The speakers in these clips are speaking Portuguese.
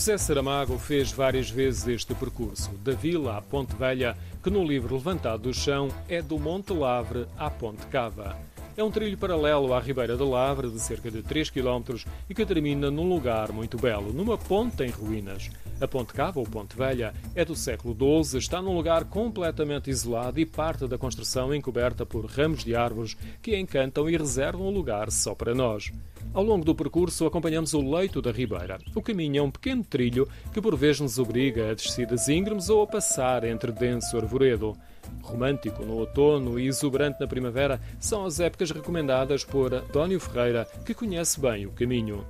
José Saramago fez várias vezes este percurso, da vila à Ponte Velha, que no livro Levantado do Chão é do Monte Lavre à Ponte Cava. É um trilho paralelo à Ribeira da Lavre, de cerca de 3 km, e que termina num lugar muito belo, numa ponte em ruínas. A Ponte Cava, ou Ponte Velha, é do século XII, está num lugar completamente isolado e parte da construção encoberta por ramos de árvores que encantam e reservam o lugar só para nós. Ao longo do percurso, acompanhamos o leito da Ribeira. O caminho é um pequeno trilho que por vezes nos obriga a descidas íngremes ou a passar entre denso arvoredo. Romântico no outono e exuberante na primavera são as épocas recomendadas por António Ferreira, que conhece bem o caminho.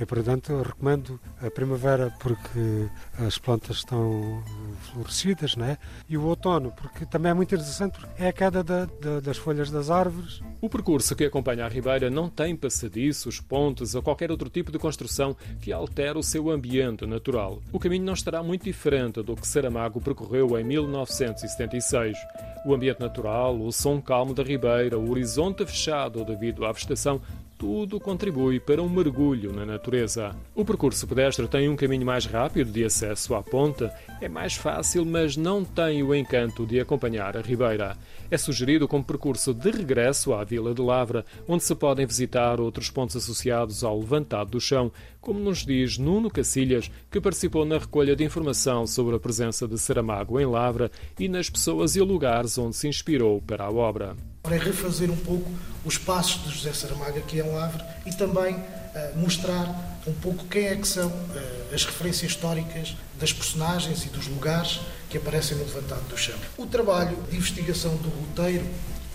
E, portanto, recomendo a primavera porque as plantas estão florescidas, né? e o outono, porque também é muito interessante, porque é a queda da, da, das folhas das árvores. O percurso que acompanha a Ribeira não tem passadiços, pontes ou qualquer outro tipo de construção que altere o seu ambiente natural. O caminho não estará muito diferente do que Saramago percorreu em 1976. O ambiente natural, o som calmo da Ribeira, o horizonte fechado devido à vegetação tudo contribui para um mergulho na natureza. O percurso pedestre tem um caminho mais rápido de acesso à ponta, é mais fácil, mas não tem o encanto de acompanhar a ribeira. É sugerido como percurso de regresso à Vila de Lavra, onde se podem visitar outros pontos associados ao levantado do chão, como nos diz Nuno Cacilhas, que participou na recolha de informação sobre a presença de Saramago em Lavra e nas pessoas e lugares onde se inspirou para a obra para refazer um pouco os passos de José Saramago aqui em Lavre e também uh, mostrar um pouco quem é que são uh, as referências históricas das personagens e dos lugares que aparecem no Levantado do Chão. O trabalho de investigação do roteiro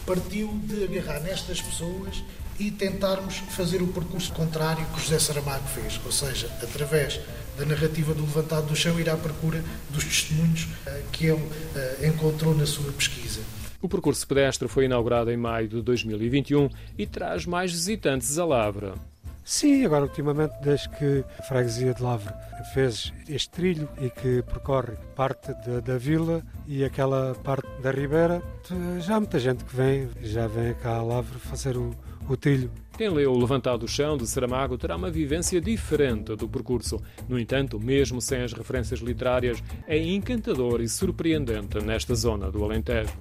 partiu de agarrar nestas pessoas e tentarmos fazer o percurso contrário que José Saramago fez, ou seja, através da narrativa do Levantado do Chão, ir à procura dos testemunhos uh, que ele encontrou na sua pesquisa. O percurso pedestre foi inaugurado em maio de 2021 e traz mais visitantes a Lavra. Sim, agora ultimamente, desde que a freguesia de Lavra fez este trilho e que percorre parte da, da, vila e aquela parte da ribeira, já há muita gente que vem, já vem cá a Lavra fazer o, o trilho. Quem leu o Levantado do Chão de Saramago terá uma vivência diferente do percurso. No entanto, mesmo sem as referências literárias, é encantador e surpreendente nesta zona do Alentejo.